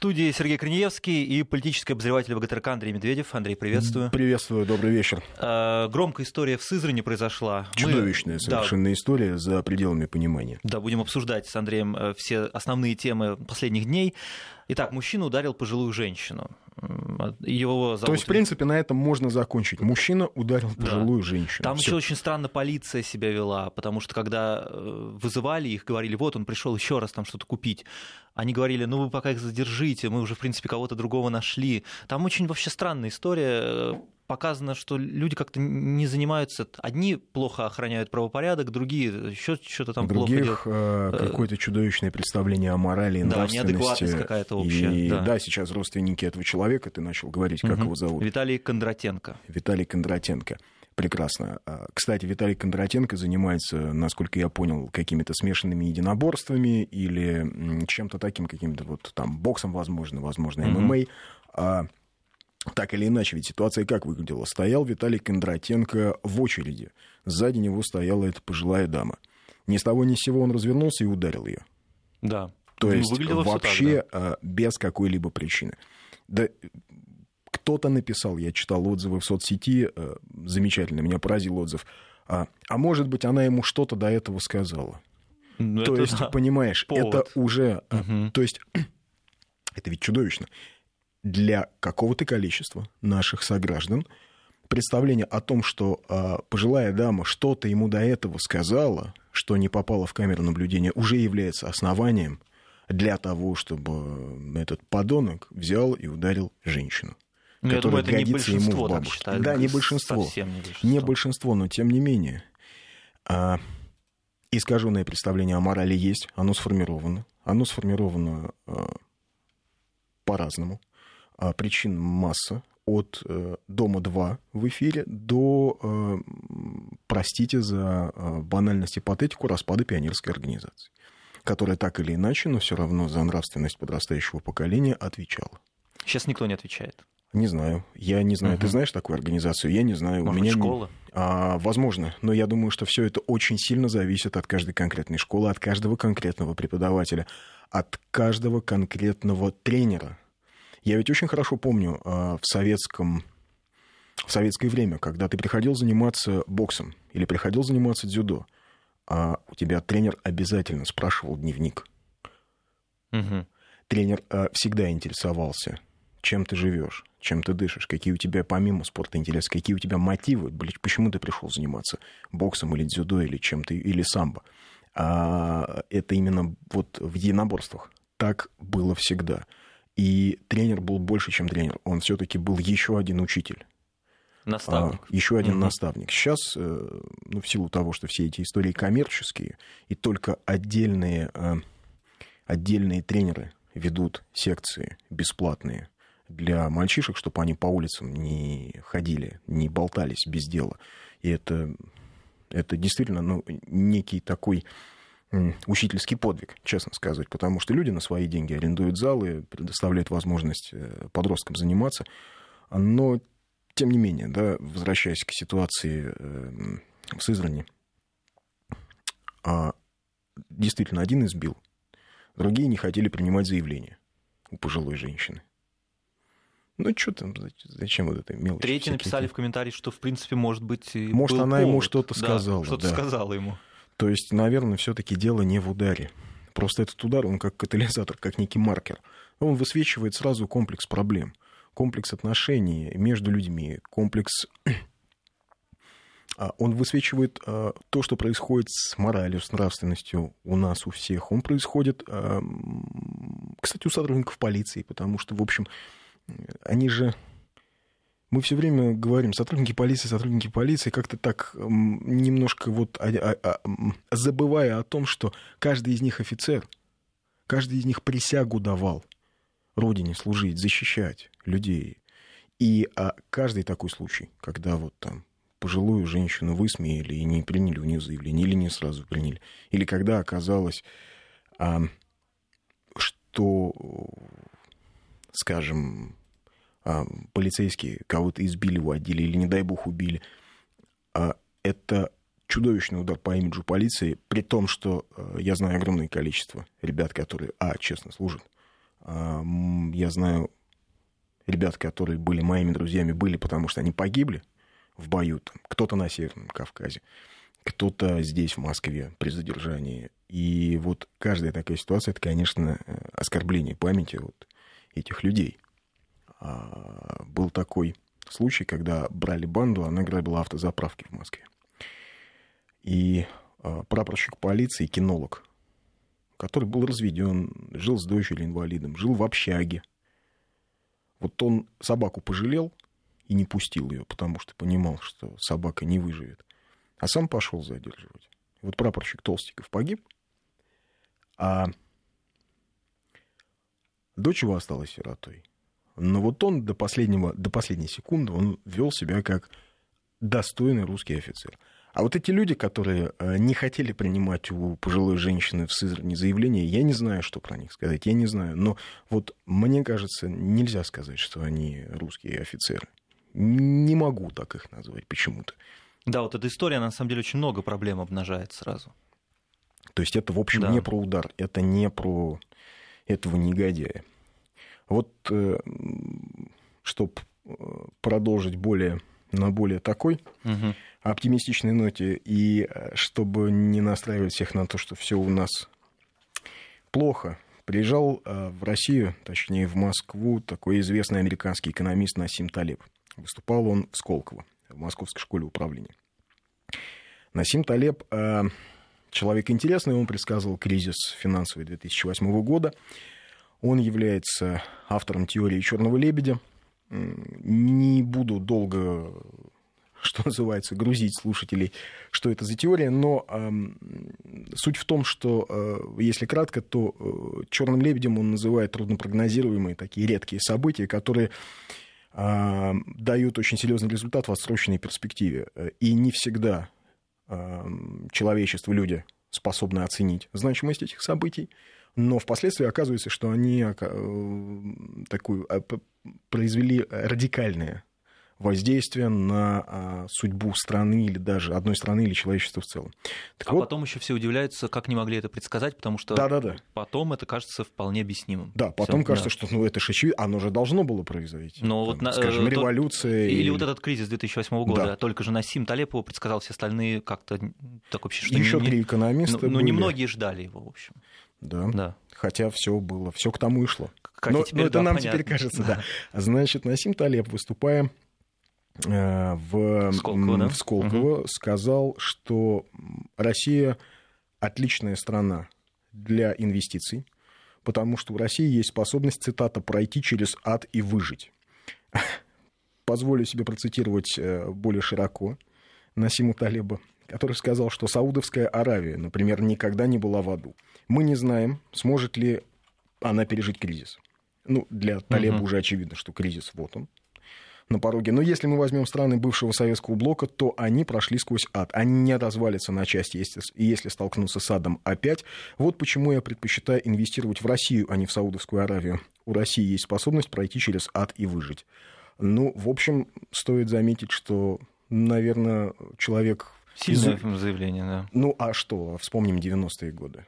студии Сергей Корнеевский и политический обозреватель ВГТРК Андрей Медведев. Андрей, приветствую. Приветствую, добрый вечер. Э, громкая история в Сызрани произошла. Чудовищная Мы... совершенно да. история за пределами понимания. Да, будем обсуждать с Андреем э, все основные темы последних дней. Итак, мужчина ударил пожилую женщину. Его зовут... То есть, в принципе, на этом можно закончить. Мужчина ударил пожилую да. женщину. Там Всё. еще очень странно полиция себя вела, потому что когда э, вызывали их, говорили, вот он пришел еще раз там что-то купить. Они говорили, ну вы пока их задержите, мы уже, в принципе, кого-то другого нашли. Там очень вообще странная история показано, что люди как-то не занимаются. Одни плохо охраняют правопорядок, другие еще что-то там Других, плохо делают. Э, какое-то чудовищное представление о морали и да, нравственности. какая-то общая. И да. да, сейчас родственники этого человека, ты начал говорить, как угу. его зовут? Виталий Кондратенко. Виталий Кондратенко. Прекрасно. А, кстати, Виталий Кондратенко занимается, насколько я понял, какими-то смешанными единоборствами или чем-то таким, каким-то вот там боксом, возможно, возможно, ММА. Mm-hmm. А так или иначе, ведь ситуация как выглядела? Стоял Виталий Кондратенко в очереди. Сзади него стояла эта пожилая дама. Ни с того ни с сего он развернулся и ударил ее. Да. То ну, есть вообще так, да. без какой-либо причины. Да, кто-то написал, я читал отзывы в соцсети, э, замечательно, меня поразил отзыв. А, а может быть, она ему что-то до этого сказала. Ну, то есть, да, понимаешь, повод. это уже... Угу. То есть, это ведь чудовищно для какого-то количества наших сограждан представление о том, что э, пожилая дама что-то ему до этого сказала, что не попало в камеру наблюдения, уже является основанием для того, чтобы этот подонок взял и ударил женщину. Ну, которая думаю, годится ему в бабушке. Да, не большинство. не большинство. Не большинство, но тем не менее. А, искаженное представление о морали есть, оно сформировано. Оно сформировано а, по-разному. А, причин масса, от э, «Дома-2» в эфире до, э, простите за э, банальность и патетику, распада пионерской организации, которая так или иначе, но все равно за нравственность подрастающего поколения отвечала. Сейчас никто не отвечает. Не знаю. Я не знаю. Угу. Ты знаешь такую организацию? Я не знаю. Может, У меня школа? Не... А, возможно. Но я думаю, что все это очень сильно зависит от каждой конкретной школы, от каждого конкретного преподавателя, от каждого конкретного тренера, я ведь очень хорошо помню а, в советском в советское время, когда ты приходил заниматься боксом или приходил заниматься дзюдо, а у тебя тренер обязательно спрашивал дневник. Угу. Тренер а, всегда интересовался, чем ты живешь, чем ты дышишь, какие у тебя помимо спорта интересы, какие у тебя мотивы, почему ты пришел заниматься боксом или дзюдо или чем-то, или самбо. А это именно вот в единоборствах. Так было всегда. И тренер был больше, чем тренер. Он все-таки был еще один учитель. Наставник. А, еще один угу. наставник. Сейчас, э, ну, в силу того, что все эти истории коммерческие, и только отдельные, э, отдельные тренеры ведут секции бесплатные для мальчишек, чтобы они по улицам не ходили, не болтались без дела. И это, это действительно ну, некий такой учительский подвиг, честно сказать, потому что люди на свои деньги арендуют залы, предоставляют возможность э, подросткам заниматься, но тем не менее, да, возвращаясь к ситуации э, в Сызрани, а, действительно, один избил, другие не хотели принимать заявление у пожилой женщины. Ну, что там, зачем вот это мелочь? Третьи написали в комментарии, что, в принципе, может быть, Может, она повод. ему что-то сказала. Да, что-то да. сказала ему. То есть, наверное, все-таки дело не в ударе. Просто этот удар, он как катализатор, как некий маркер. Он высвечивает сразу комплекс проблем. Комплекс отношений между людьми, комплекс а, он высвечивает а, то, что происходит с моралью, с нравственностью у нас, у всех. Он происходит, а, кстати, у сотрудников полиции, потому что, в общем, они же мы все время говорим, сотрудники полиции, сотрудники полиции, как-то так немножко вот а, а, а, забывая о том, что каждый из них офицер, каждый из них присягу давал родине служить, защищать людей. И а, каждый такой случай, когда вот там пожилую женщину высмеяли и не приняли у нее заявление, или не сразу приняли, или когда оказалось, а, что, скажем, а, полицейские кого-то избили, уводили или, не дай бог, убили. А, это чудовищный удар по имиджу полиции, при том, что а, я знаю огромное количество ребят, которые, а, честно служат, я знаю ребят, которые были моими друзьями, были потому что они погибли в бою. Там, кто-то на Северном Кавказе, кто-то здесь, в Москве, при задержании. И вот каждая такая ситуация, это, конечно, оскорбление памяти вот этих людей. А, был такой случай, когда брали банду, она грабила автозаправки в Москве. И а, прапорщик полиции, кинолог, который был разведен, жил с дочерью инвалидом, жил в общаге. Вот он собаку пожалел и не пустил ее, потому что понимал, что собака не выживет. А сам пошел задерживать. Вот прапорщик Толстиков погиб, а дочь его осталась сиротой. Но вот он до, последнего, до последней секунды он вел себя как достойный русский офицер. А вот эти люди, которые э, не хотели принимать у пожилой женщины в Сызрани заявление, я не знаю, что про них сказать, я не знаю. Но вот мне кажется, нельзя сказать, что они русские офицеры. Не могу так их назвать почему-то. Да, вот эта история, на самом деле, очень много проблем обнажает сразу. То есть это, в общем, да. не про удар, это не про этого негодяя. Вот, э, чтобы э, продолжить более, на более такой угу оптимистичной ноте, и э, чтобы не настраивать всех на то, что все у нас плохо, приезжал в Россию, точнее в Москву, такой известный американский экономист Насим Талеб. Выступал он в Сколково, в Московской школе управления. Насим Талеб человек интересный, он предсказывал кризис финансовый 2008 года. Он является автором теории черного лебедя. Не буду долго что называется, грузить слушателей, что это за теория, но э, суть в том, что, э, если кратко, то э, черным лебедем он называет труднопрогнозируемые такие редкие события, которые э, дают очень серьезный результат в отсроченной перспективе. И не всегда э, человечество, люди способны оценить значимость этих событий, но впоследствии оказывается, что они э, такую, произвели радикальное воздействия на а, судьбу страны или даже одной страны или человечества в целом. Так а вот, потом еще все удивляются, как не могли это предсказать, потому что да, да, да. потом это кажется вполне объяснимым. Да, потом Всё, кажется, да. что ну, это же очевидно, оно же должно было произойти. Но Там, вот, скажем, э, революция. Или, или вот этот кризис 2008 года, да. только же Насим Талепова предсказал, все остальные как-то так вообще, что Еще не, три экономиста. Ну, ну немногие ждали его, в общем. Да. да. Хотя все было, все к тому и шло. Как но, теперь, но это да, нам понятно. теперь кажется, да. да. Значит, Насим Талеп, выступая Э, в Сколково, да? в Сколково угу. сказал, что Россия отличная страна для инвестиций, потому что у России есть способность, цитата, пройти через ад и выжить. Позволю себе процитировать э, более широко Насиму Талеба, который сказал, что Саудовская Аравия, например, никогда не была в аду. Мы не знаем, сможет ли она пережить кризис. Ну, для Талеба угу. уже очевидно, что кризис вот он на пороге. Но если мы возьмем страны бывшего советского блока, то они прошли сквозь ад. Они не развалятся на части, если, если столкнутся с адом опять. Вот почему я предпочитаю инвестировать в Россию, а не в Саудовскую Аравию. У России есть способность пройти через ад и выжить. Ну, в общем, стоит заметить, что, наверное, человек... Сильное из... заявление, да. Ну, а что? Вспомним 90-е годы.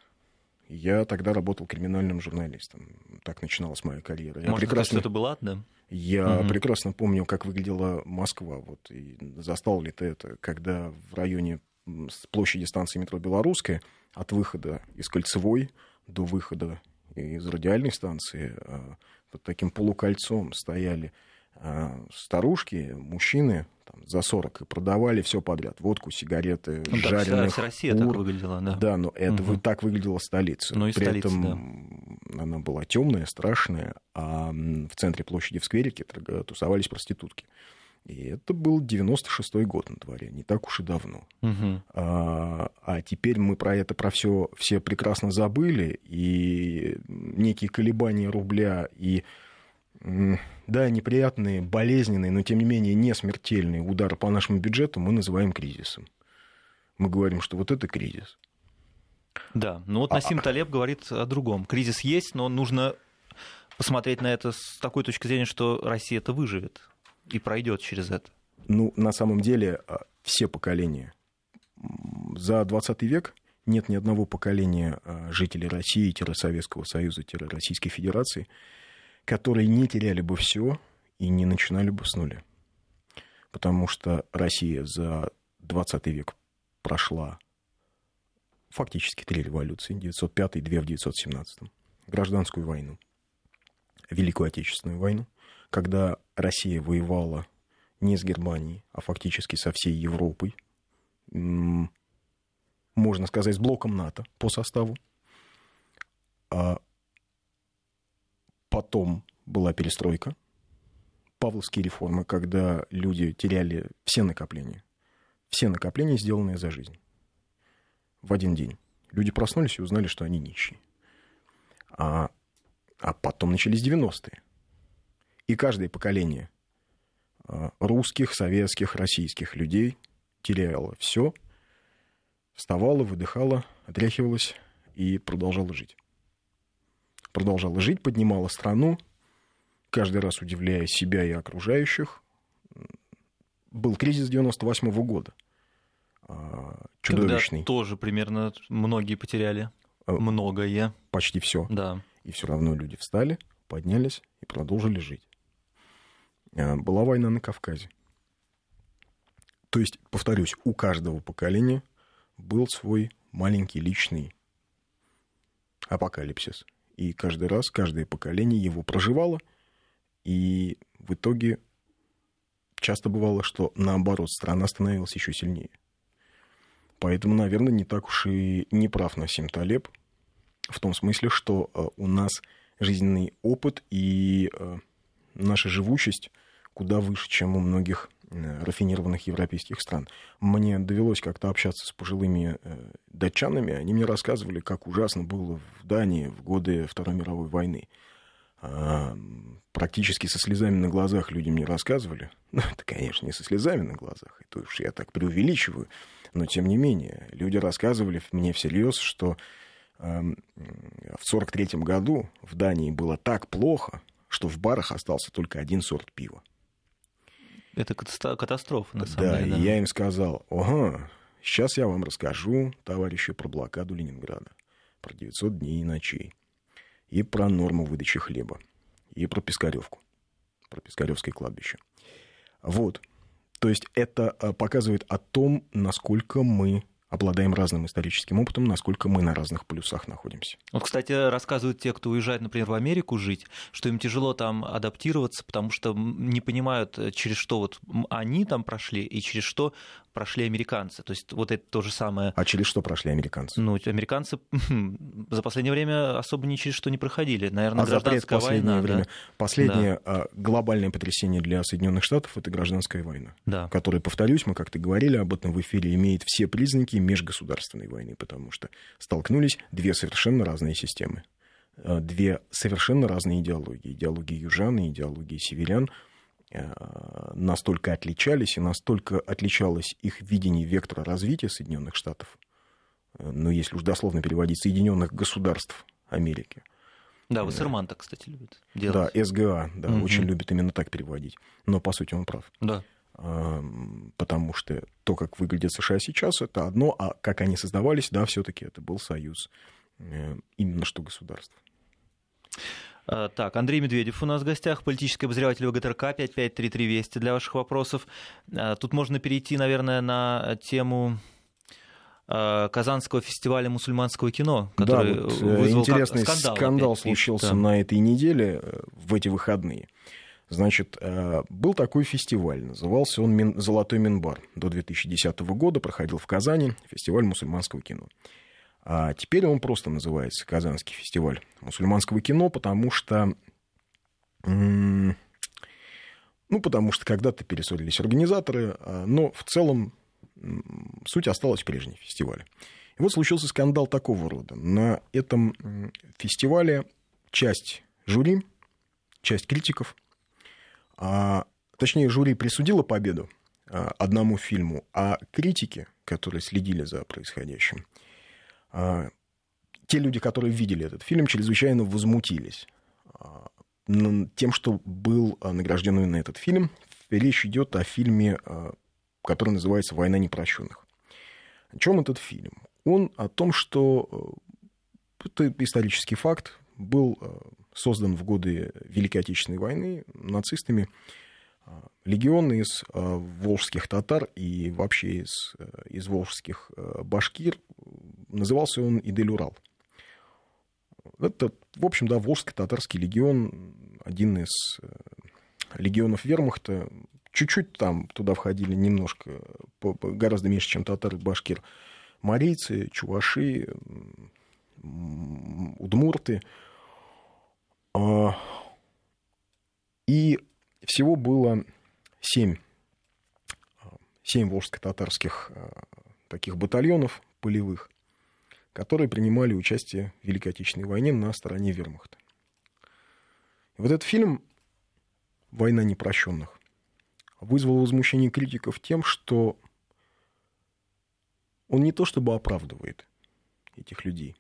Я тогда работал криминальным журналистом. Так начиналась моя карьера. Можно я прекрасно... это был ад, да? Я угу. прекрасно помню, как выглядела Москва. Вот, и застал ли ты это, когда в районе с площади станции метро «Белорусская» от выхода из Кольцевой до выхода из радиальной станции а, под таким полукольцом стояли а, старушки, мужчины там, за 40 и продавали все подряд. Водку, сигареты, ну, жареных так, Россия кур. так выглядела, да. Да, но это угу. так выглядела столица. Ну и При столица, этом да. она была темная, страшная, а в центре площади в скверике тусовались проститутки. И это был 96-й год на дворе, не так уж и давно. Угу. А, а теперь мы про это, про все, все прекрасно забыли, и некие колебания рубля и да, неприятные, болезненные, но тем не менее не смертельные удары по нашему бюджету мы называем кризисом. Мы говорим, что вот это кризис. Да, ну вот Насим а... Талеб говорит о другом. Кризис есть, но нужно посмотреть на это с такой точки зрения, что Россия это выживет и пройдет через это. Ну, на самом деле, а, все поколения. За 20 век нет ни одного поколения а, жителей России, Советского Союза, Российской Федерации, которые не теряли бы все и не начинали бы с нуля. Потому что Россия за 20 век прошла фактически три революции. 905 и две в 917. Гражданскую войну. Великую Отечественную войну. Когда Россия воевала не с Германией, а фактически со всей Европой. Можно сказать, с блоком НАТО по составу. А потом была перестройка, павловские реформы, когда люди теряли все накопления. Все накопления, сделанные за жизнь. В один день. Люди проснулись и узнали, что они нищие. А, а потом начались 90-е. И каждое поколение а, русских, советских, российских людей теряло все, вставало, выдыхало, отряхивалось и продолжало жить продолжала жить, поднимала страну, каждый раз удивляя себя и окружающих. Был кризис 98 -го года. А, чудовищный. Когда тоже примерно многие потеряли. А, Многое. Почти все. Да. И все равно люди встали, поднялись и продолжили жить. А, была война на Кавказе. То есть, повторюсь, у каждого поколения был свой маленький личный апокалипсис. И каждый раз, каждое поколение его проживало. И в итоге часто бывало, что наоборот, страна становилась еще сильнее. Поэтому, наверное, не так уж и не прав Насим Талеб в том смысле, что э, у нас жизненный опыт и э, наша живучесть куда выше, чем у многих рафинированных европейских стран. Мне довелось как-то общаться с пожилыми э, датчанами. Они мне рассказывали, как ужасно было в Дании в годы Второй мировой войны. А, практически со слезами на глазах люди мне рассказывали. Ну, это, конечно, не со слезами на глазах, это уж я так преувеличиваю. Но, тем не менее, люди рассказывали мне всерьез, что э, в 1943 году в Дании было так плохо, что в барах остался только один сорт пива. Это катастрофа, на самом да, деле. Да, и я им сказал, ага, сейчас я вам расскажу, товарищи, про блокаду Ленинграда, про 900 дней и ночей, и про норму выдачи хлеба, и про Пискаревку, про Пискаревское кладбище. Вот. То есть это а, показывает о том, насколько мы обладаем разным историческим опытом, насколько мы на разных полюсах находимся. Вот, кстати, рассказывают те, кто уезжает, например, в Америку жить, что им тяжело там адаптироваться, потому что не понимают, э, через что вот они там прошли и через что прошли американцы. То есть вот это то же самое. А через что прошли американцы? Ну, американцы за последнее время особо ни через что не проходили. Наверное, а гражданская война. Время. Да? Последнее да. глобальное потрясение для Соединенных Штатов это гражданская война, да. которая, повторюсь, мы как-то говорили об этом в эфире, имеет все признаки межгосударственной войны, потому что столкнулись две совершенно разные системы, а, две совершенно разные идеологии. Идеологии южан и идеологии северян – Э, настолько отличались и настолько отличалось их видение вектора развития Соединенных Штатов, э, ну, если уж дословно переводить, Соединенных Государств Америки. Да, Вассерман так, кстати, любит делать. Да, СГА, да, угу. очень любит именно так переводить. Но, по сути, он прав. Да. Потому что то, как выглядит США сейчас, это одно, а как они создавались, да, все-таки это был союз э, именно что государств. А, так, Андрей Медведев у нас в гостях, политический обозреватель ВГТРК, 5533 Вести для ваших вопросов. А, тут можно перейти, наверное, на тему а, Казанского фестиваля мусульманского кино, который да, вот э, вызвал интересный скандал, скандал случился да. на этой неделе, э, в эти выходные. Значит, э, был такой фестиваль, назывался он «Золотой Минбар». До 2010 года проходил в Казани фестиваль мусульманского кино. А теперь он просто называется Казанский фестиваль мусульманского кино, потому что... Ну, потому что когда-то перессорились организаторы, а, но в целом суть осталась прежней фестиваля. И вот случился скандал такого рода. На этом фестивале часть жюри, часть критиков, а, точнее, жюри присудило победу а, одному фильму, а критики, которые следили за происходящим, те люди, которые видели этот фильм, чрезвычайно возмутились а, тем, что был а, награжден именно этот фильм. Речь идет о фильме, который называется «Война непрощенных». О чем этот фильм? Он о том, что это исторический факт, был создан в годы Великой Отечественной войны нацистами легион из волжских татар и вообще из, из волжских башкир. Назывался он Идель-Урал. Это, в общем, да, Волжско-Татарский легион, один из легионов вермахта. Чуть-чуть там туда входили немножко, гораздо меньше, чем татары, башкир, марийцы, чуваши, удмурты. А, и всего было семь, семь волжско-татарских а, таких батальонов полевых, которые принимали участие в Великой Отечественной войне на стороне вермахта. И вот этот фильм «Война непрощенных» вызвал возмущение критиков тем, что он не то чтобы оправдывает этих людей,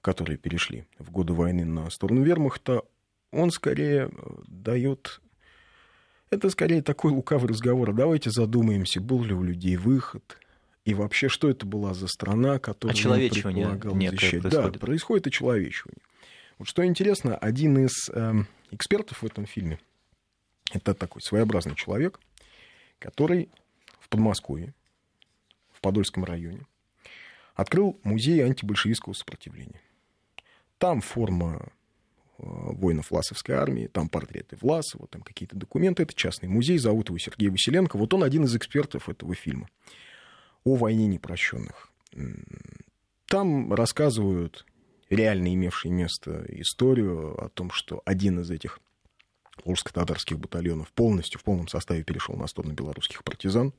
которые перешли в годы войны на сторону вермахта, он скорее э, дает... Это скорее такой лукавый разговор. Давайте задумаемся, был ли у людей выход, и вообще, что это была за страна, которая предполагала защищать. Происходит. Да, происходит очеловечивание. Вот что интересно, один из э, экспертов в этом фильме, это такой своеобразный человек, который в Подмосковье, в Подольском районе, открыл музей антибольшевистского сопротивления. Там форма э, воинов Власовской армии, там портреты Власова, там какие-то документы. Это частный музей, зовут его Сергей Василенко. Вот он один из экспертов этого фильма о войне непрощенных. Там рассказывают реально имевшие место историю о том, что один из этих волжско-татарских батальонов полностью в полном составе перешел на сторону белорусских партизан,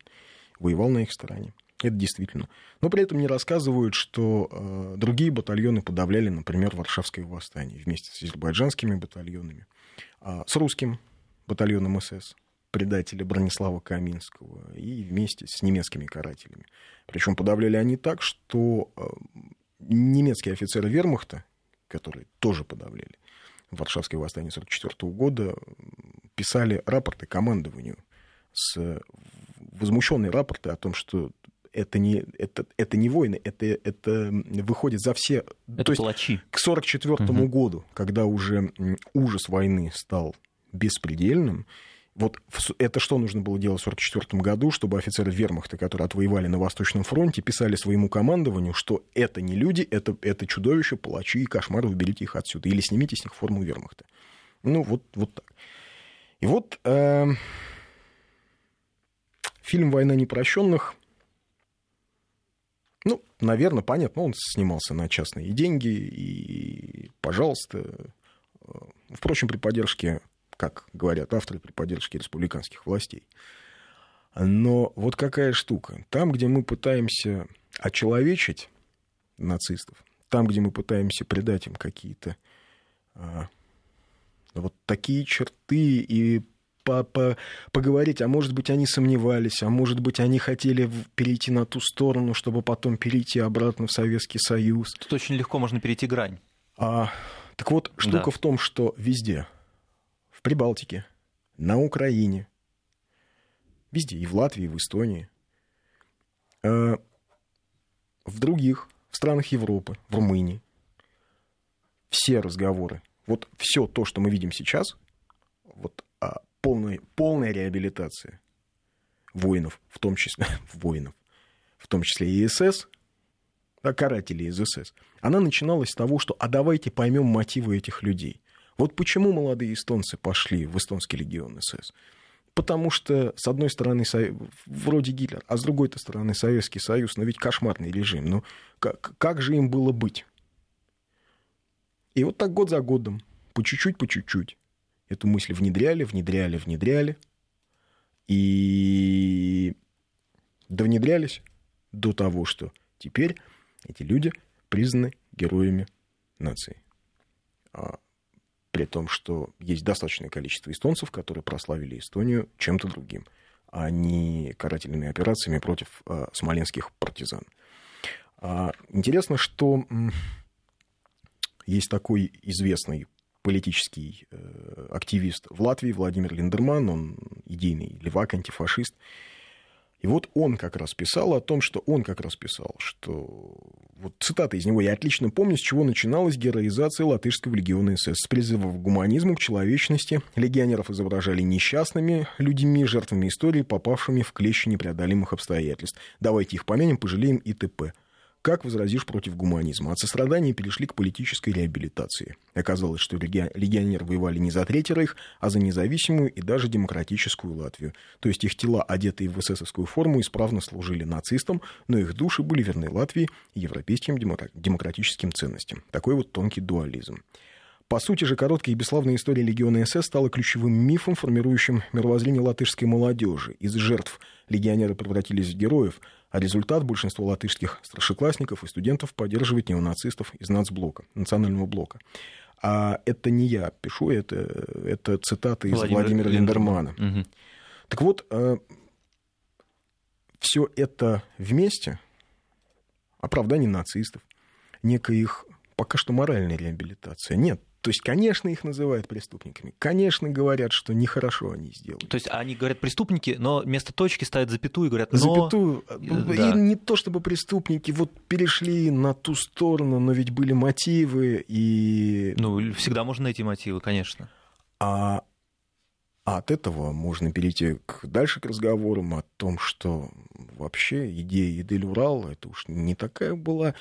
воевал на их стороне. Это действительно. Но при этом не рассказывают, что э, другие батальоны подавляли, например, Варшавское восстание вместе с азербайджанскими батальонами, э, с русским батальоном СС, предателя Бронислава Каминского, и вместе с немецкими карателями. Причем подавляли они так, что э, немецкие офицеры вермахта, которые тоже подавляли, Варшавское восстание 1944 года писали рапорты командованию с возмущенные рапорты о том, что это не, это, это не войны, это, это выходит за все... Это то палачи. Есть к 1944 угу. году, когда уже ужас войны стал беспредельным, вот это что нужно было делать в 1944 году, чтобы офицеры вермахта, которые отвоевали на Восточном фронте, писали своему командованию, что это не люди, это, это чудовище, палачи и кошмары, уберите их отсюда, или снимите с них форму вермахта. Ну, вот, вот так. И вот э, фильм «Война непрощенных», ну, наверное, понятно, он снимался на частные деньги, и, пожалуйста, э, впрочем, при поддержке как говорят авторы при поддержке республиканских властей. Но вот какая штука. Там, где мы пытаемся очеловечить нацистов, там, где мы пытаемся придать им какие-то а, вот такие черты и по -по поговорить, а может быть, они сомневались, а может быть, они хотели перейти на ту сторону, чтобы потом перейти обратно в Советский Союз. Тут очень легко можно перейти грань. А, так вот, штука да. в том, что везде, Прибалтике, на Украине, везде, и в Латвии, и в Эстонии, э, в других, в странах Европы, в Румынии, все разговоры, вот все то, что мы видим сейчас, вот а, полная, полная реабилитация воинов, в том числе воинов, в том числе и СС, карателей из СС, она начиналась с того, что а давайте поймем мотивы этих людей. Вот почему молодые эстонцы пошли в эстонский легион СС? Потому что, с одной стороны, вроде Гитлер, а с другой стороны, Советский Союз, но ведь кошмарный режим. Ну, как, как же им было быть? И вот так год за годом, по чуть-чуть, по чуть-чуть, эту мысль внедряли, внедряли, внедряли. И довнедрялись до того, что теперь эти люди признаны героями нации. А при том, что есть достаточное количество эстонцев, которые прославили Эстонию чем-то другим, а не карательными операциями против а, смоленских партизан. А, интересно, что есть такой известный политический э, активист в Латвии, Владимир Линдерман, он идейный левак, антифашист, И вот он как раз писал о том, что он как раз писал, что вот цитата из него, я отлично помню, с чего начиналась героизация латышского легиона СС. С призыва к гуманизму, к человечности. Легионеров изображали несчастными людьми, жертвами истории, попавшими в клещи непреодолимых обстоятельств. Давайте их помянем, пожалеем и т.п. Как возразишь против гуманизма? От сострадания перешли к политической реабилитации. Оказалось, что легионеры воевали не за Третий Рейх, а за независимую и даже демократическую Латвию. То есть их тела, одетые в эсэсовскую форму, исправно служили нацистам, но их души были верны Латвии и европейским демократическим ценностям. Такой вот тонкий дуализм. По сути же, короткая и бесславная история легиона СС стала ключевым мифом, формирующим мировоззрение латышской молодежи. Из жертв легионеры превратились в героев – а результат большинство латышских старшеклассников и студентов поддерживает неонацистов из нацблока, национального блока. А это не я пишу, это, это цитата из Владимир Владимира Линдермана. Угу. Так вот, э, все это вместе, оправдание нацистов, некая их пока что моральная реабилитация. Нет, то есть, конечно, их называют преступниками. Конечно, говорят, что нехорошо они сделали. То есть, они говорят преступники, но вместо точки ставят запятую и говорят, но... Запятую. Да. И не то, чтобы преступники вот перешли на ту сторону, но ведь были мотивы и... Ну, всегда можно найти мотивы, конечно. А а от этого можно перейти к, дальше к разговорам о том, что вообще идея Идель Урал, это уж не такая была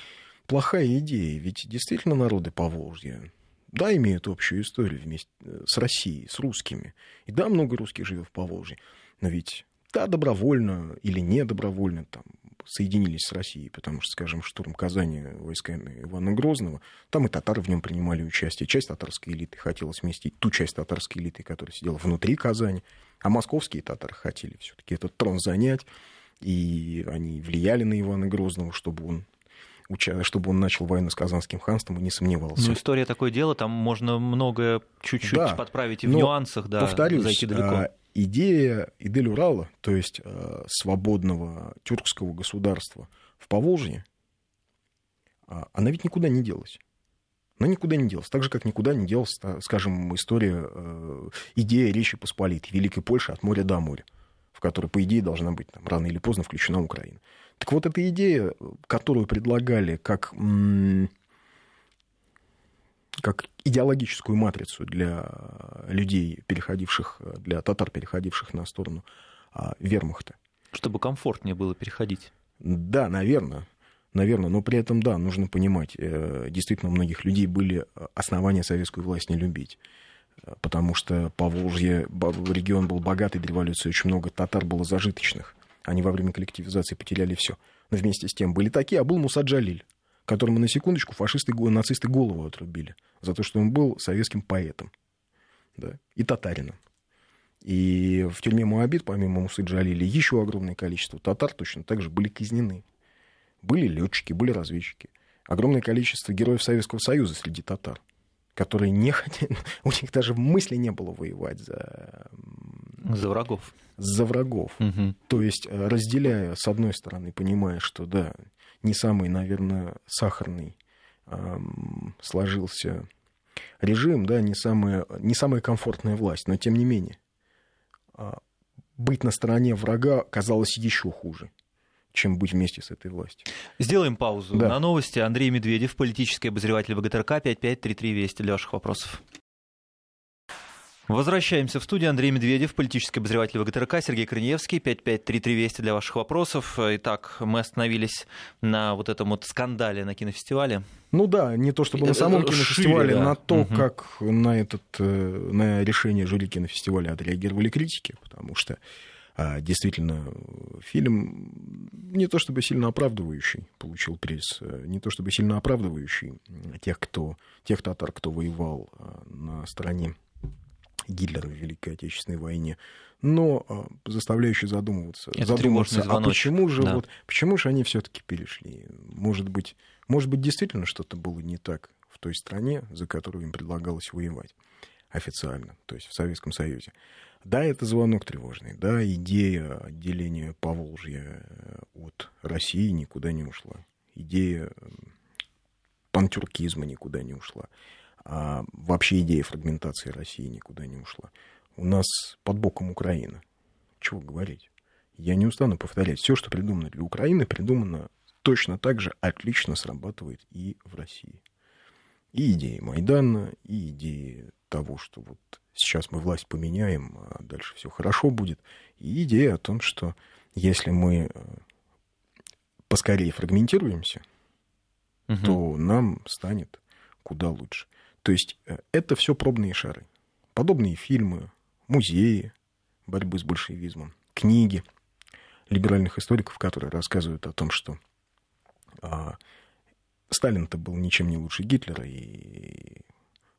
плохая идея. Ведь действительно народы Поволжья, да, имеют общую историю вместе э, с Россией, с русскими. И да, много русских живет в Поволжье. Но ведь да, добровольно или не добровольно там, соединились с Россией, потому что, скажем, штурм Казани войсками Ивана Грозного, там и татары в нем принимали участие. Часть татарской элиты хотела сместить ту часть татарской элиты, которая сидела внутри Казани, а московские татары хотели все-таки этот трон занять, и они влияли на Ивана Грозного, чтобы он чтобы он начал войну с Казанским ханством, и не сомневался. Ну, история такое дело, там можно многое чуть-чуть да, подправить и в нюансах, да, повторюсь, зайти далеко. А, идея Идель Урала, то есть а, свободного тюркского государства в Поволжье, а, она ведь никуда не делась. Она никуда не делась. Так же, как никуда не делась, скажем, история, идея Речи Посполитой, Великой Польши от моря до моря, в которой, по идее, должна быть там, рано или поздно включена Украина. Так вот, эта идея, которую предлагали как, как идеологическую матрицу для людей, переходивших, для татар, переходивших на сторону а, вермахта. Чтобы комфортнее было переходить. Да, наверное. Наверное, но при этом, да, нужно понимать, э, действительно, у многих людей были основания советскую власть не любить потому что Поволжье, регион был богатый до революции, очень много татар было зажиточных. Они во время коллективизации потеряли все. Но вместе с тем были такие, а был Муса Джалиль, которому на секундочку фашисты, нацисты голову отрубили за то, что он был советским поэтом да, и татарином. И в тюрьме Муабит, помимо Мусы Джалили, еще огромное количество татар точно так же были казнены. Были летчики, были разведчики. Огромное количество героев Советского Союза среди татар которые не хотели, у них даже мысли не было воевать за... За врагов. За врагов. Угу. То есть, э, разделяя, с одной стороны, понимая, что, да, не самый, наверное, сахарный эм, сложился режим, да, не самая, не самая комфортная власть, но тем не менее, э, быть на стороне врага казалось еще хуже чем быть вместе с этой властью. Сделаем паузу да. на новости. Андрей Медведев, политический обозреватель ВГТРК, 5533 Вести для ваших вопросов. Возвращаемся в студию. Андрей Медведев, политический обозреватель ВГТРК, Сергей Корнеевский, 5533 Вести для ваших вопросов. Итак, мы остановились на вот этом вот скандале на кинофестивале. Ну да, не то чтобы на самом Шире, кинофестивале, да. на то, угу. как на, этот, э, на решение жюри кинофестиваля отреагировали критики, потому что а действительно, фильм не то чтобы сильно оправдывающий получил приз, э, не то чтобы сильно оправдывающий тех, кто, тех татар, кто воевал э, на стороне Гитлера в Великой Отечественной войне, но э, заставляющий задумываться, Это задуматься, а почему же да. вот, почему же они все-таки перешли? Может быть, может быть, действительно что-то было не так в той стране, за которую им предлагалось воевать официально, то есть в Советском Союзе. Да, это звонок тревожный, да, идея отделения Поволжья э, от России никуда не ушла. Идея пантюркизма никуда не ушла. А вообще идея фрагментации России никуда не ушла. У нас под боком Украина. Чего говорить? Я не устану повторять, все, что придумано для Украины, придумано точно так же отлично срабатывает и в России. И идеи Майдана, и идеи того, что вот сейчас мы власть поменяем, а дальше все хорошо будет, и идея о том, что если мы э, поскорее фрагментируемся, угу. то нам станет куда лучше. То есть э, это все пробные шары. Подобные фильмы, музеи борьбы с большевизмом, книги либеральных историков, которые рассказывают о том, что а, Сталин-то был ничем не лучше Гитлера, и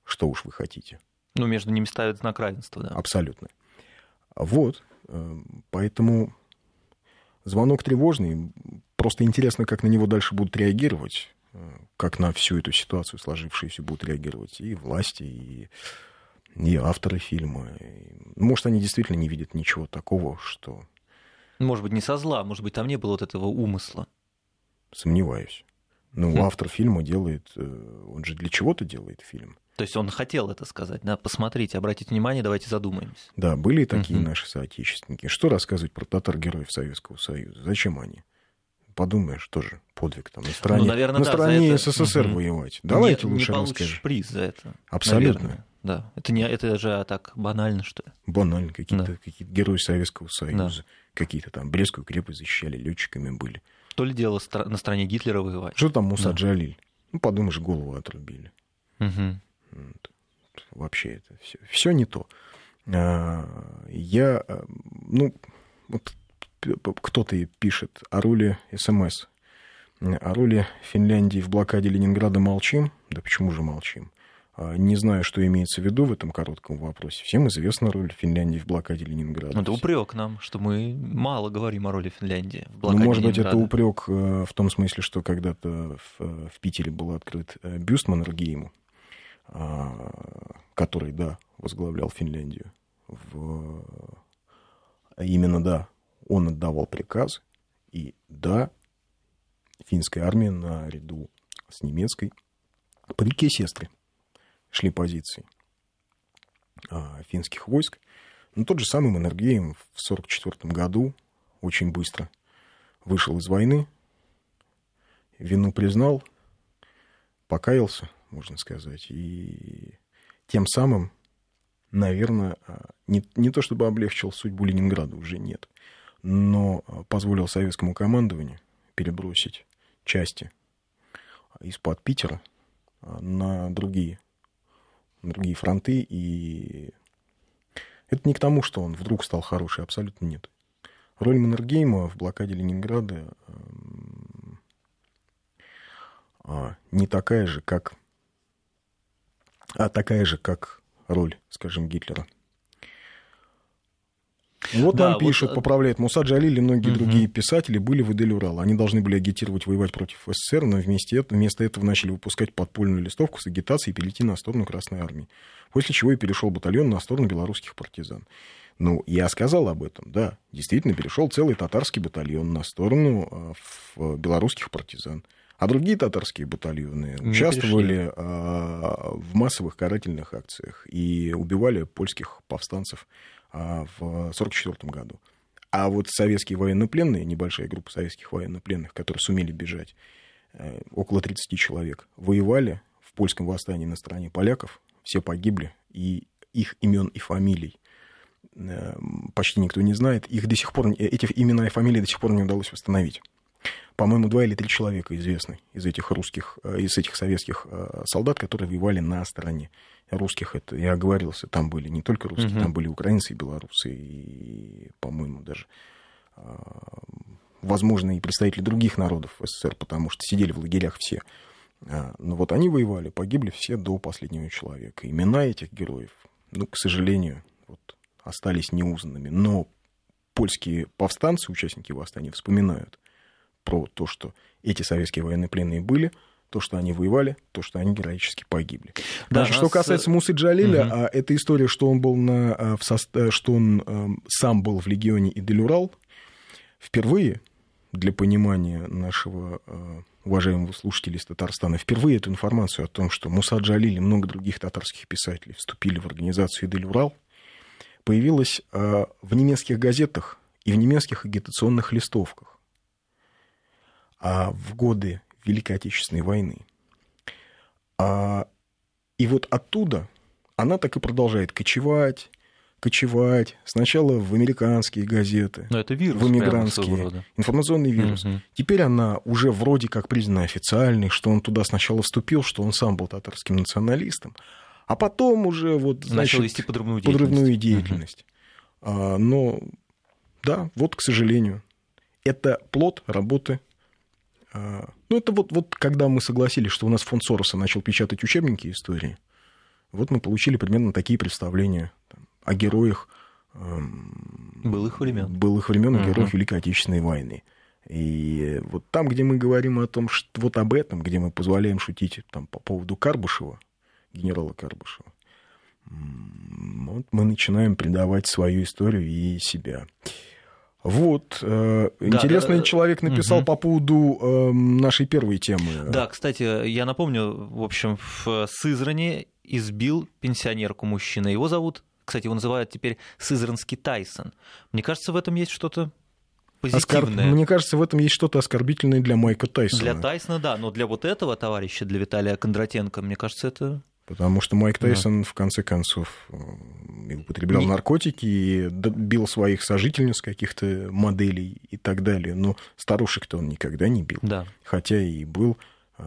что уж вы хотите. Ну, между ними ставят знак равенства, да. Абсолютно. Вот, э, поэтому звонок тревожный. Просто интересно, как на него дальше будут реагировать, как на всю эту ситуацию сложившуюся будут реагировать и власти, и, и авторы фильма. Может, они действительно не видят ничего такого, что... Может быть, не со зла, может быть, там не было вот этого умысла. Сомневаюсь. Ну, хм. автор фильма делает... Э, он же для чего-то делает фильм. То есть он хотел это сказать, да? Посмотрите, обратите внимание, давайте задумаемся. Да, были такие угу. наши соотечественники. Что рассказывать про татар-героев Советского Союза? Зачем они? Подумаешь, тоже подвиг там на стороне, ну, наверное, на да, стороне это... СССР угу. воевать. Давайте не, лучше не расскажи. приз за это. Абсолютно. Наверное. Да, это, не, это же так банально, что ли? Банально. Какие-то да. какие герои Советского Союза, да. какие-то там Брестскую крепость защищали, летчиками были. То ли дело на стороне Гитлера воевать. Что там Муса да. Джалиль? Ну, подумаешь, голову отрубили. Угу вообще это все, все не то. А, я, а, ну, вот кто-то пишет о роли СМС, о роли Финляндии в блокаде Ленинграда молчим. Да почему же молчим? А, не знаю, что имеется в виду в этом коротком вопросе. Всем известна роль Финляндии в блокаде Ленинграда. Ну, это упрек нам, что мы мало говорим о роли Финляндии в блокаде Ну, может быть, это упрек э, в том смысле, что когда-то в, в Питере был открыт э, бюст Маннергейму, а, который, да, возглавлял Финляндию. В... Именно, да, он отдавал приказ, и да, финская армия наряду с немецкой по реке Сестры шли позиции а, финских войск. Но тот же самый Маннергейм в 1944 году очень быстро вышел из войны, вину признал, покаялся, можно сказать. И тем самым, наверное, а, не, не то чтобы облегчил судьбу Ленинграда, уже нет, но а, позволил советскому командованию перебросить части из-под Питера а, на другие, на другие фронты. И это не к тому, что он вдруг стал хороший, абсолютно нет. Роль Маннергейма в блокаде Ленинграда не такая же, как а такая же, как роль, скажем, Гитлера. Вот да, нам пишут, вот... Э, поправляет Муса Джалиль и многие угу. другие писатели были в Идель Урал. Они должны были агитировать воевать против СССР, но вместе, вместо этого начали выпускать подпольную листовку с агитацией и перейти на сторону Красной Армии. После чего и перешел батальон на сторону белорусских партизан. Ну, я сказал об этом, да. Действительно, перешел целый татарский батальон на сторону э, белорусских партизан а другие татарские батальоны Не участвовали а, в массовых карательных акциях и убивали польских повстанцев а, в 1944 году. А вот советские военнопленные, небольшая группа советских военнопленных, которые сумели бежать, э, около 30 человек, воевали в польском восстании на стороне поляков, все погибли, и их имен и фамилий э, почти никто не знает. Их до сих пор, этих имена и фамилии до сих пор не удалось восстановить по-моему, два или три человека известны из этих русских, э, из этих советских солдат, которые воевали на стороне русских. Это я оговорился, там были не только русские, угу. там были украинцы и белорусы, и, по-моему, даже э, возможно, и представители других народов СССР, потому что сидели в лагерях все. Но вот они воевали, погибли все до последнего человека. Имена этих героев, ну, к сожалению, вот, остались неузнанными. Но польские повстанцы, участники восстания, вспоминают про то, что эти советские военнопленные были, то, что они воевали, то, что они героически погибли. Да, Значит, нас... Что касается Мусы Джалиля, угу. а, эта история, что он был на, а, в со... Э, что он а, сам был в легионе Идель-Урал, впервые для понимания нашего а, уважаемого слушателя из Татарстана, впервые эту информацию о том, что Муса Джалиль и много других татарских писателей вступили в организацию Идель-Урал, появилась а, в немецких газетах и в немецких агитационных листовках. А в годы Великой Отечественной войны. А, и вот оттуда она так и продолжает кочевать, кочевать. Сначала в американские газеты, Но это вирус, в иммигрантские, информационный вирус. Угу. Теперь она уже вроде как признана официальной, что он туда сначала вступил, что он сам был татарским националистом, а потом уже вот, значит, начал вести подрывную деятельность. Подрывную деятельность. Угу. А, но да, вот, к сожалению, это плод работы ну, это вот, вот когда мы согласились, что у нас фонд Сороса начал печатать учебники истории, вот мы получили примерно такие представления там, о героях эм, былых времен, былых времен угу. героев Великой Отечественной войны. И вот там, где мы говорим о том, что вот об этом, где мы позволяем шутить там, по поводу Карбышева, генерала Карбышева, вот мы начинаем предавать свою историю и себя. Вот, э, да, интересный да, человек написал угу. по поводу э, нашей первой темы. Да, кстати, я напомню, в общем, в Сызрани избил пенсионерку мужчина. Его зовут, кстати, его называют теперь Сызранский Тайсон. Мне кажется, в этом есть что-то позитивное. Оскор... Мне кажется, в этом есть что-то оскорбительное для Майка Тайсона. Для Тайсона, да, но для вот этого товарища, для Виталия Кондратенко, мне кажется, это Потому что Майк Тайсон, да. в конце концов, э, употреблял Не... наркотики и бил своих сожительниц каких-то моделей и так далее. Но старушек-то он никогда не бил. Да. Хотя и был, э,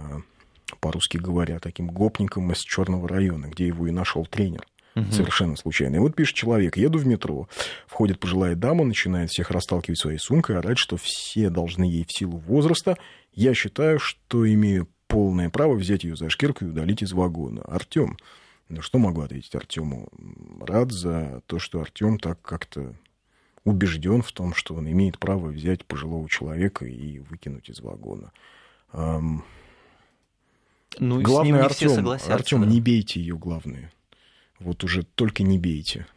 по-русски говоря, таким гопником из Черного района, где его и нашел тренер. Угу. Совершенно случайно. И вот пишет человек, еду в метро, входит пожилая дама, начинает всех расталкивать своей сумкой, орать, что все должны ей в силу возраста. Я считаю, что имею полное право взять ее за шкирку и удалить из вагона. Артем. Ну, что могу ответить Артему? Рад за то, что Артем так как-то убежден в том, что он имеет право взять пожилого человека и выкинуть из вагона. ну, главное, Артем, Артем, да? не бейте ее, главное. Вот уже только не бейте.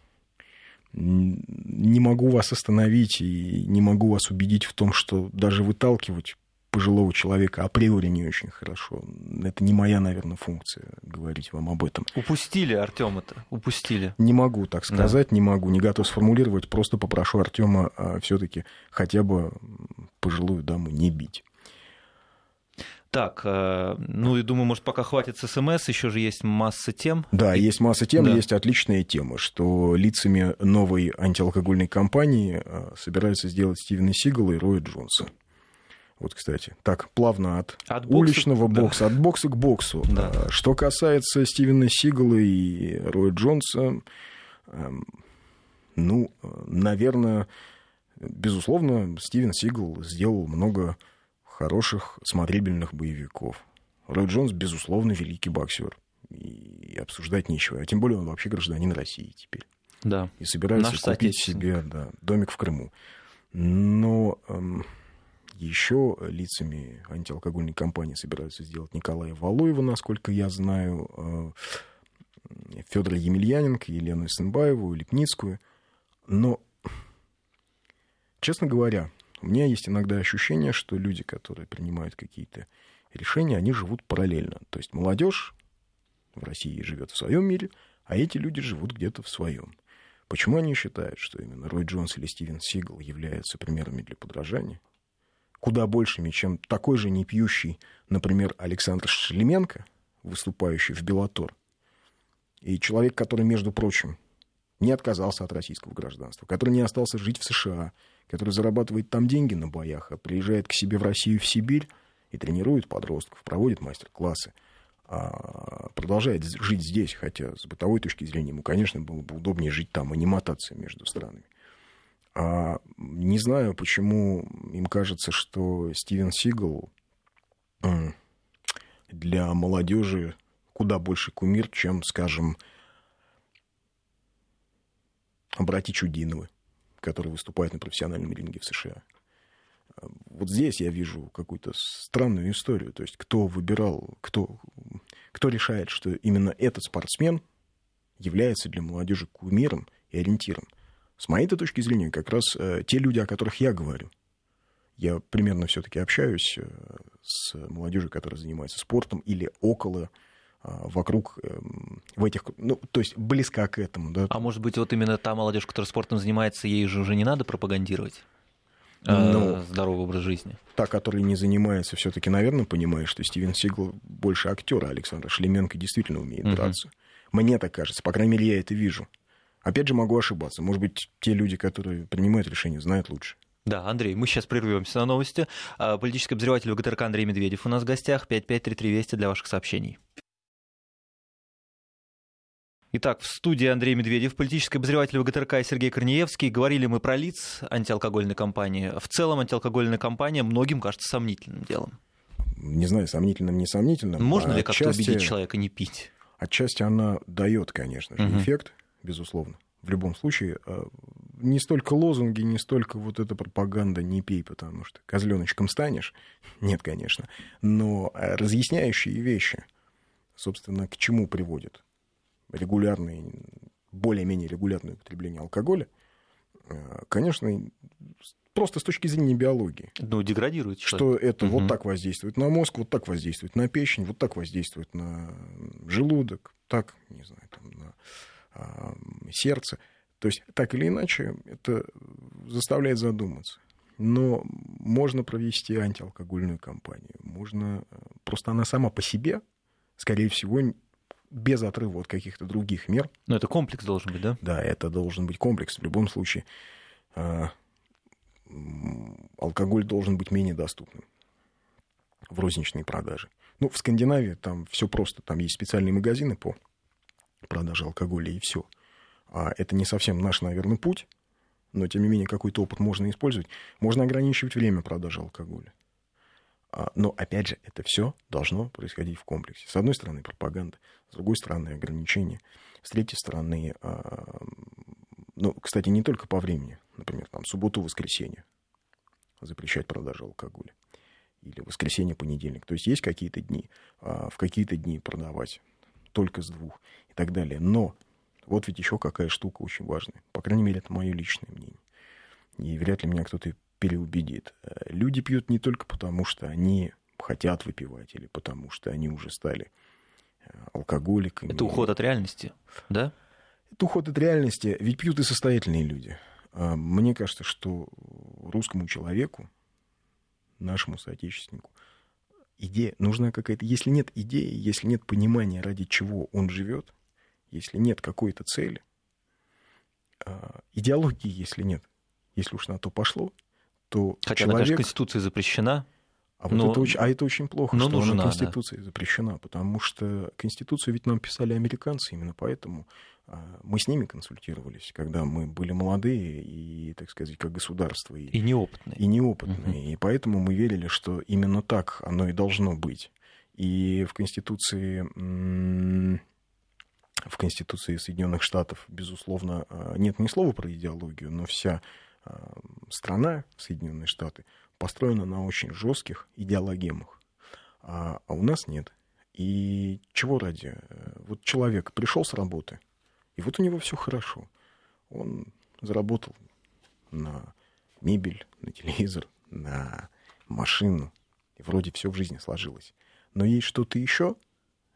Не могу вас остановить и не могу вас убедить в том, что даже выталкивать пожилого человека априори не очень хорошо. Это не моя, наверное, функция говорить вам об этом. Упустили, Артем, это? Упустили. Не могу так сказать, да. не могу, не готов сформулировать. Просто попрошу Артема а, все-таки хотя бы пожилую даму не бить. Так, э, ну и думаю, может, пока хватит с СМС, еще же есть масса тем. Да, есть масса тем, да. есть отличная тема, что лицами новой антиалкогольной кампании э, собираются сделать Стивена Сигала и Роя Джонса. Вот, кстати, так, плавно от, от уличного бокса, бокса, от бокса к боксу. Да. А, что касается Стивена Сигала и Роя Джонса, эм, ну, наверное, безусловно, Стивен Сигал сделал много хороших смотрибельных боевиков. Рой Джонс, безусловно, великий боксер. И обсуждать нечего. А тем более он вообще гражданин России теперь. Да. И собирается Наш купить себе да, домик в Крыму. Но эм, еще лицами антиалкогольной кампании собираются сделать Николая Валуева, насколько я знаю, э, Федора Емельяненко, Елену Исенбаеву, Лепницкую. Но, честно говоря, у меня есть иногда ощущение, что люди, которые принимают какие-то решения, они живут параллельно. То есть молодежь в России живет в своем мире, а эти люди живут где-то в своем. Почему они считают, что именно Рой Джонс или Стивен Сигал являются примерами для подражания? Куда большими, чем такой же непьющий, например, Александр Шлеменко, выступающий в Белатор, и человек, который, между прочим, не отказался от российского гражданства, который не остался жить в США, который зарабатывает там деньги на боях, а приезжает к себе в Россию, в Сибирь и тренирует подростков, проводит мастер-классы, а продолжает жить здесь, хотя с бытовой точки зрения ему, конечно, было бы удобнее жить там, а не мотаться между странами. А не знаю, почему им кажется, что Стивен Сигал для молодежи куда больше кумир, чем, скажем, Брати Чудиновы, которые выступают на профессиональном ринге в США. Вот здесь я вижу какую-то странную историю. То есть кто выбирал, кто, кто решает, что именно этот спортсмен является для молодежи кумиром и ориентиром. С моей точки зрения, как раз э, те люди, о которых я говорю. Я примерно все-таки общаюсь э, с молодежью, которая занимается спортом или около а, вокруг эм, в этих, ну, то есть близка к этому. Да. А может быть, вот именно та молодежь, которая спортом занимается, ей же уже не надо пропагандировать? Но здоровый образ жизни. Та, которая не занимается, все-таки, наверное, понимает, что Стивен Сигл больше актер, а Александр Шлеменко действительно умеет uh-huh. драться. Мне так кажется, по крайней мере, я это вижу. Опять же, могу ошибаться. Может быть, те люди, которые принимают решения, знают лучше. Да, Андрей, мы сейчас прервемся на новости. А, политический обозреватель ВГТРК Андрей Медведев у нас в гостях. 5533 Вести для ваших сообщений. Итак, в студии Андрей Медведев, политический обозреватель ВГТРК и Сергей Корнеевский. Говорили мы про лиц антиалкогольной кампании. В целом антиалкогольная кампания многим кажется сомнительным делом. Не знаю, сомнительным, не сомнительным. Можно а ли как-то убедить человека не пить? Отчасти она дает, конечно же, угу. эффект, безусловно. В любом случае, а, не столько лозунги, не столько вот эта пропаганда «не пей, потому что козленочком станешь». Нет, конечно. Но а, разъясняющие вещи, собственно, к чему приводят регулярное, более-менее регулярное употребление алкоголя, а, конечно, просто с точки зрения биологии. Ну, деградирует человек. Что это угу. вот так воздействует на мозг, вот так воздействует на печень, вот так воздействует на желудок, так, не знаю, там, на сердце. То есть, так или иначе, это заставляет задуматься. Но можно провести антиалкогольную кампанию. Можно... Э, просто она сама по себе, скорее всего, без отрыва от каких-то других мер. Но это комплекс должен быть, да? Да, это должен быть комплекс. В любом случае, а, алкоголь должен быть менее доступным в розничной продаже. Ну, в Скандинавии там все просто. Там есть специальные магазины по продаже алкоголя и все. А это не совсем наш, наверное, путь, но тем не менее какой-то опыт можно использовать. Можно ограничивать время продажи алкоголя. А, но, опять же, это все должно происходить в комплексе. С одной стороны, пропаганда, с другой стороны, ограничения, с третьей стороны, а, ну, кстати, не только по времени, например, там, субботу-воскресенье запрещать продажу алкоголя или воскресенье-понедельник. То есть есть какие-то дни, а, в какие-то дни продавать только с двух и так далее. Но вот ведь еще какая штука очень важная. По крайней мере, это мое личное мнение. И вряд ли меня кто-то переубедит. Э, люди пьют не только потому, что они хотят выпивать, или потому что они уже стали э, алкоголиками. Это уход от реальности, да? Это уход от реальности. Ведь пьют и состоятельные люди. А мне кажется, что русскому человеку, нашему соотечественнику, идея нужна какая-то. Если нет идеи, если нет понимания, ради чего он живет, если нет какой-то цели, а, идеологии, если нет, если уж на то пошло, то Хотя человек... конечно, Конституция запрещена. А, вот но... это очень, а это очень плохо, но что нужна, она Конституцией да. запрещена, потому что Конституцию ведь нам писали американцы, именно поэтому мы с ними консультировались, когда мы были молодые и, так сказать, как государство. И, и неопытные. И неопытные. Угу. И поэтому мы верили, что именно так оно и должно быть. И в Конституции в Конституции Соединенных Штатов, безусловно, а, нет ни слова про идеологию, но вся а, страна, Соединенные Штаты, построена на очень жестких идеологемах. А, а у нас нет. И чего ради? Вот человек пришел с работы, и вот у него все хорошо. Он заработал на мебель, на телевизор, на машину. И вроде все в жизни сложилось. Но есть что-то еще,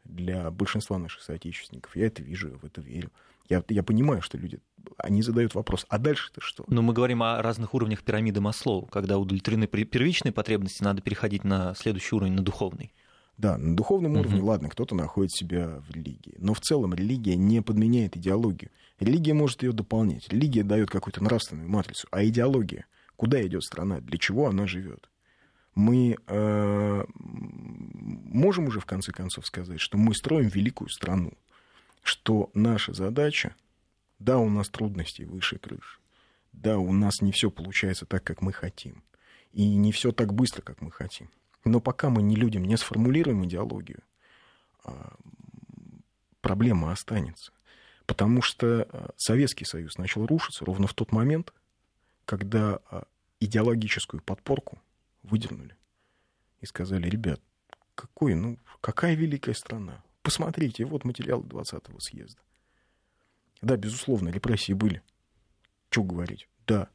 для большинства наших соотечественников. Я это вижу, в это верю. Я, я понимаю, что люди, они задают вопрос, а дальше-то что? Но мы говорим о разных уровнях пирамиды Маслоу. Когда удовлетворены первичные потребности, надо переходить на следующий уровень, на духовный. Да, на духовном угу. уровне, ладно, кто-то находит себя в религии. Но в целом религия не подменяет идеологию. Религия может ее дополнять. Религия дает какую-то нравственную матрицу. А идеология? Куда идет страна? Для чего она живет? мы э, можем уже в конце концов сказать, что мы строим великую страну, что наша задача, да, у нас трудности выше крыши, да, у нас не все получается так, как мы хотим, и не все так быстро, как мы хотим. Но пока мы не людям не сформулируем идеологию, а, проблема останется. Потому что э, Советский Союз начал рушиться ровно в тот момент, когда а, идеологическую подпорку выдернули и сказали, ребят, какой, ну, какая великая страна. Посмотрите, вот материалы 20-го съезда. Да, безусловно, репрессии были. Что говорить? Да.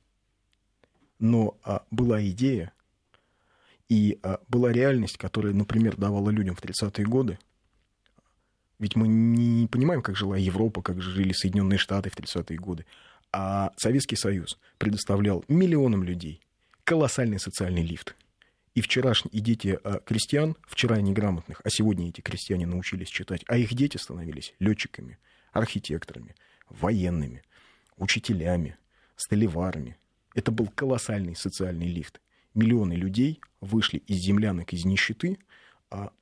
Но а, была идея, и а, была реальность, которая, например, давала людям в 30-е годы. Ведь мы не понимаем, как жила Европа, как жили Соединенные Штаты в 30-е годы. А Советский Союз предоставлял миллионам людей колоссальный социальный лифт. И вчерашние и дети а, крестьян, вчера неграмотных, а сегодня эти крестьяне научились читать, а их дети становились летчиками, архитекторами, военными, учителями, столеварами. Это был колоссальный социальный лифт. Миллионы людей вышли из землянок, из нищеты а,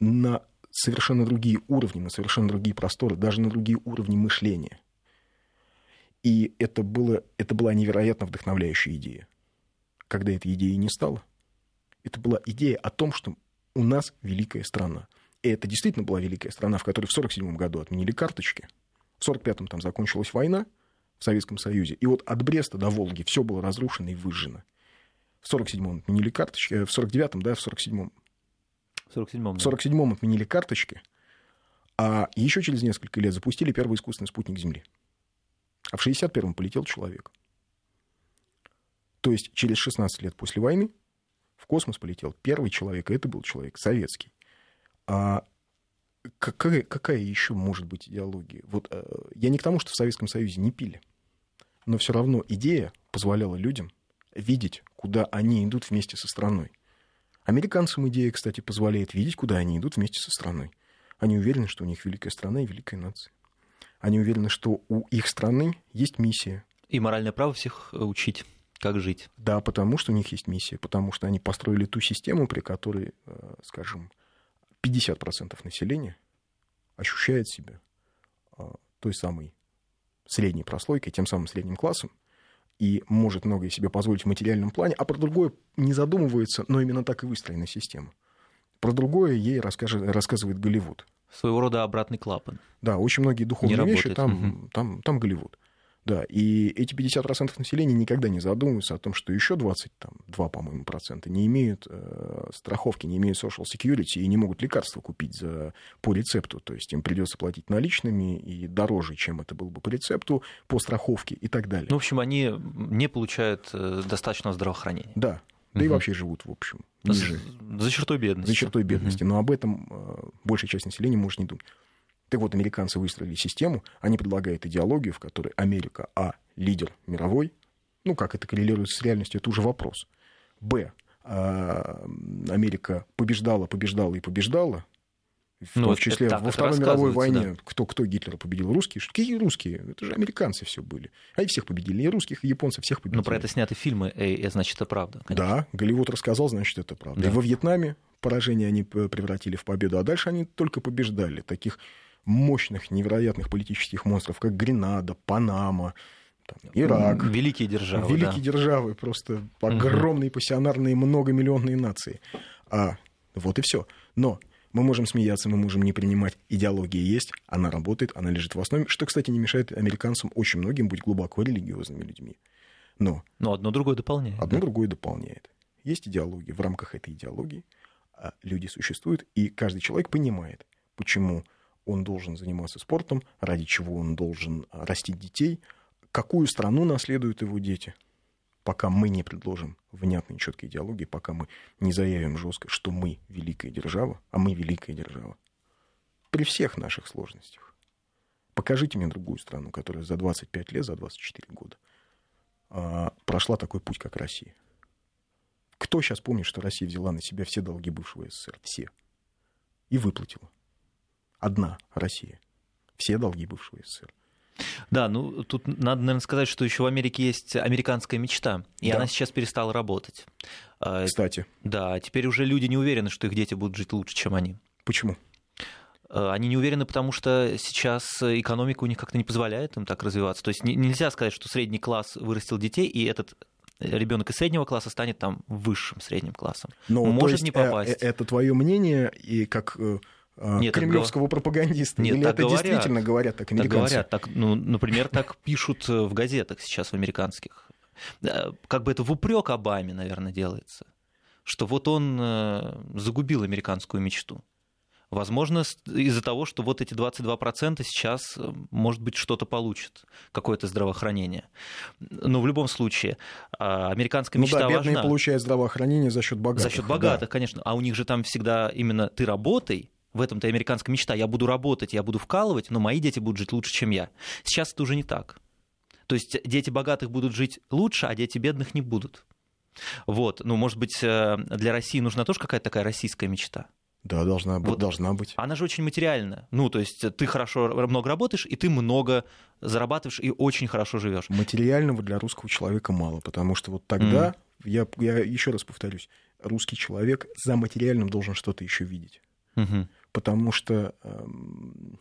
на совершенно другие уровни, на совершенно другие просторы, даже на другие уровни мышления. И это, было, это была невероятно вдохновляющая идея. Когда этой идеи не стало, это была идея о том, что у нас великая страна. И это действительно была великая страна, в которой в 1947 году отменили карточки. В 1945-м там закончилась война в Советском Союзе. И вот от Бреста до Волги все было разрушено и выжжено. В 1947-м отменили карточки, э, в 1949-м, да, в 1947-м в 47-м. В 47-м отменили карточки, а еще через несколько лет запустили первый искусственный спутник Земли. А в 61-м полетел человек. То есть через 16 лет после войны в космос полетел первый человек, и это был человек советский. А какая, какая еще может быть идеология? Вот э, я не к тому, что в Советском Союзе не пили, но все равно идея позволяла людям видеть, куда они идут вместе со страной. Американцам идея, кстати, позволяет видеть, куда они идут вместе со страной. Они уверены, что у них великая страна и великая нация. Они уверены, что у их страны есть миссия. И моральное право всех э, учить, как жить. Да, потому что у них есть миссия, потому что они построили ту систему, при которой, э, скажем, 50% населения ощущает себя э, той самой средней прослойкой, тем самым средним классом, и может многое себе позволить в материальном плане, а про другое не задумывается, но именно так и выстроена система. Про другое ей расскажет, рассказывает Голливуд. Своего рода обратный клапан. Да, очень многие духовные вещи там, угу. там, там Голливуд. Да, и эти 50% населения никогда не задумываются о том, что еще 22, по-моему, процента не имеют э, страховки, не имеют social security и не могут лекарства купить за, по рецепту. То есть им придется платить наличными и дороже, чем это было бы по рецепту, по страховке и так далее. Ну, в общем, они не получают э, достаточного здравоохранения. Да, да угу. и вообще живут, в общем, ниже. За чертой бедности. За чертой бедности. Угу. Но об этом э, большая часть населения может не думать. Так вот, американцы выстроили систему, они предлагают идеологию, в которой Америка, а, лидер мировой, ну, как это коррелируется с реальностью, это уже вопрос. Б, а, Америка побеждала, побеждала и побеждала, в ну, том числе во Второй мировой войне. Да. Кто, кто Гитлера победил? Русские? Какие русские? Это же американцы все были. Они всех победили. И русских, и японцев всех победили. Но про это сняты фильмы, и, и значит, это правда. Конечно. Да, Голливуд рассказал, значит, это правда. Да. И во Вьетнаме поражение они превратили в победу, а дальше они только побеждали. Таких мощных, невероятных политических монстров, как Гренада, Панама, там, Ирак. Великие державы. Великие да. державы, просто огромные пассионарные многомиллионные нации. А вот и все. Но мы можем смеяться, мы можем не принимать. Идеология есть, она работает, она лежит в основе, что, кстати, не мешает американцам очень многим быть глубоко религиозными людьми. Но, Но одно другое дополняет. Одно да? другое дополняет. Есть идеология. В рамках этой идеологии а, люди существуют, и каждый человек понимает, почему он должен заниматься спортом, ради чего он должен а, растить детей, какую страну наследуют его дети. Пока мы не предложим внятной четкой идеологии, пока мы не заявим жестко, что мы великая держава, а мы великая держава. При всех наших сложностях. Покажите мне другую страну, которая за 25 лет, за 24 года а, прошла такой путь, как Россия. Кто сейчас помнит, что Россия взяла на себя все долги бывшего СССР? Все. И выплатила одна Россия. Все долги бывшего СССР. Да, ну тут надо, наверное, сказать, что еще в Америке есть американская мечта, и да. она сейчас перестала работать. А, Кстати. Да, теперь уже люди не уверены, что их дети будут жить лучше, чем они. Почему? А, они не уверены, потому что сейчас экономика у них как-то не позволяет им так развиваться. То есть нельзя сказать, что средний класс вырастил детей, и этот ребенок из среднего класса станет там высшим средним классом. Но, Может есть, не попасть. Э, это твое мнение, и как э, нет, кремлевского так, пропагандиста? Нет, Или так это говорят, действительно говорят так американцы? Так говорят, так, ну, например, так пишут в газетах сейчас в американских. Как бы это в упрек Обаме, наверное, делается, что вот он э, загубил американскую мечту. Возможно, из-за того, что вот эти 22% сейчас, э, может быть, что-то получат, какое-то здравоохранение. Но в любом случае, а, американская мечта ну да, бедные важна. получают здравоохранение за счет богатых. За счет богатых, да. конечно. А у них же там всегда именно ты работай, в этом-то американская мечта. Я буду работать, я буду вкалывать, но мои дети будут жить лучше, чем я. Сейчас это уже не так. То есть дети богатых будут жить лучше, а дети бедных не будут. Вот, ну, может быть, э, для России нужна тоже какая-то такая российская мечта? Да, должна, Вот. должна быть. Она же очень материальная. Ну, то есть ты хорошо много работаешь, и ты много зарабатываешь, и очень хорошо живешь. Материального для русского человека мало, потому что вот тогда, я, я еще раз повторюсь, русский человек за материальным должен что-то еще видеть. Мгм. Потому что эм,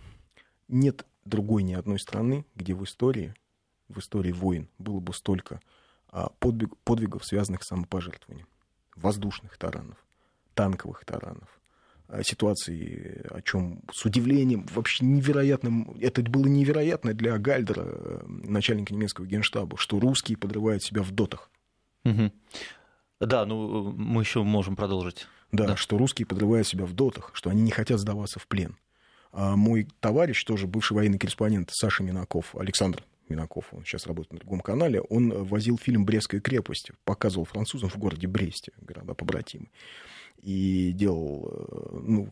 нет другой ни одной страны, где в истории, в истории войн было бы столько а, подвиг- подвигов, связанных с самопожертвованием. Воздушных таранов, танковых таранов, а, ситуации, о чем с удивлением, вообще невероятным, это было невероятно для Гальдера, э, начальника немецкого генштаба, что русские подрывают себя в дотах. Да, ну, мы еще можем продолжить. Да, Да. что русские подрывают себя в дотах, что они не хотят сдаваться в плен. А мой товарищ, тоже бывший военный корреспондент Саша Минаков, Александр Минаков, он сейчас работает на другом канале, он возил фильм «Брестская крепость», показывал французам в городе Бресте, города побратимы. И делал, э, ну,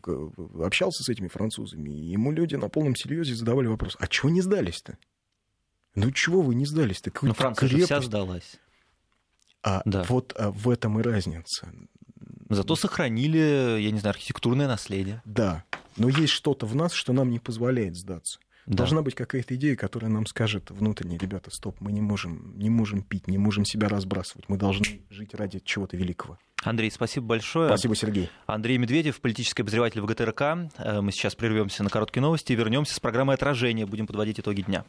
общался с этими французами, и ему люди на полном серьезе задавали вопрос, а чего не сдались-то? Ну, чего вы не сдались-то? Какую-то Франция же вся крепость. сдалась. А Да. вот а, в этом и разница. Зато сохранили, я не знаю, архитектурное наследие. Да, но есть что-то в нас, что нам не позволяет сдаться. Да. Должна быть какая-то идея, которая нам скажет внутренне, ребята, стоп, мы не можем, не можем пить, не можем себя разбрасывать, мы должны жить ради чего-то великого. Андрей, спасибо большое. Спасибо, Сергей. Андрей Медведев, политический обозреватель ВГТРК. Э, Мы сейчас прервемся на короткие новости и вернемся с программой «Отражение». Будем подводить итоги дня.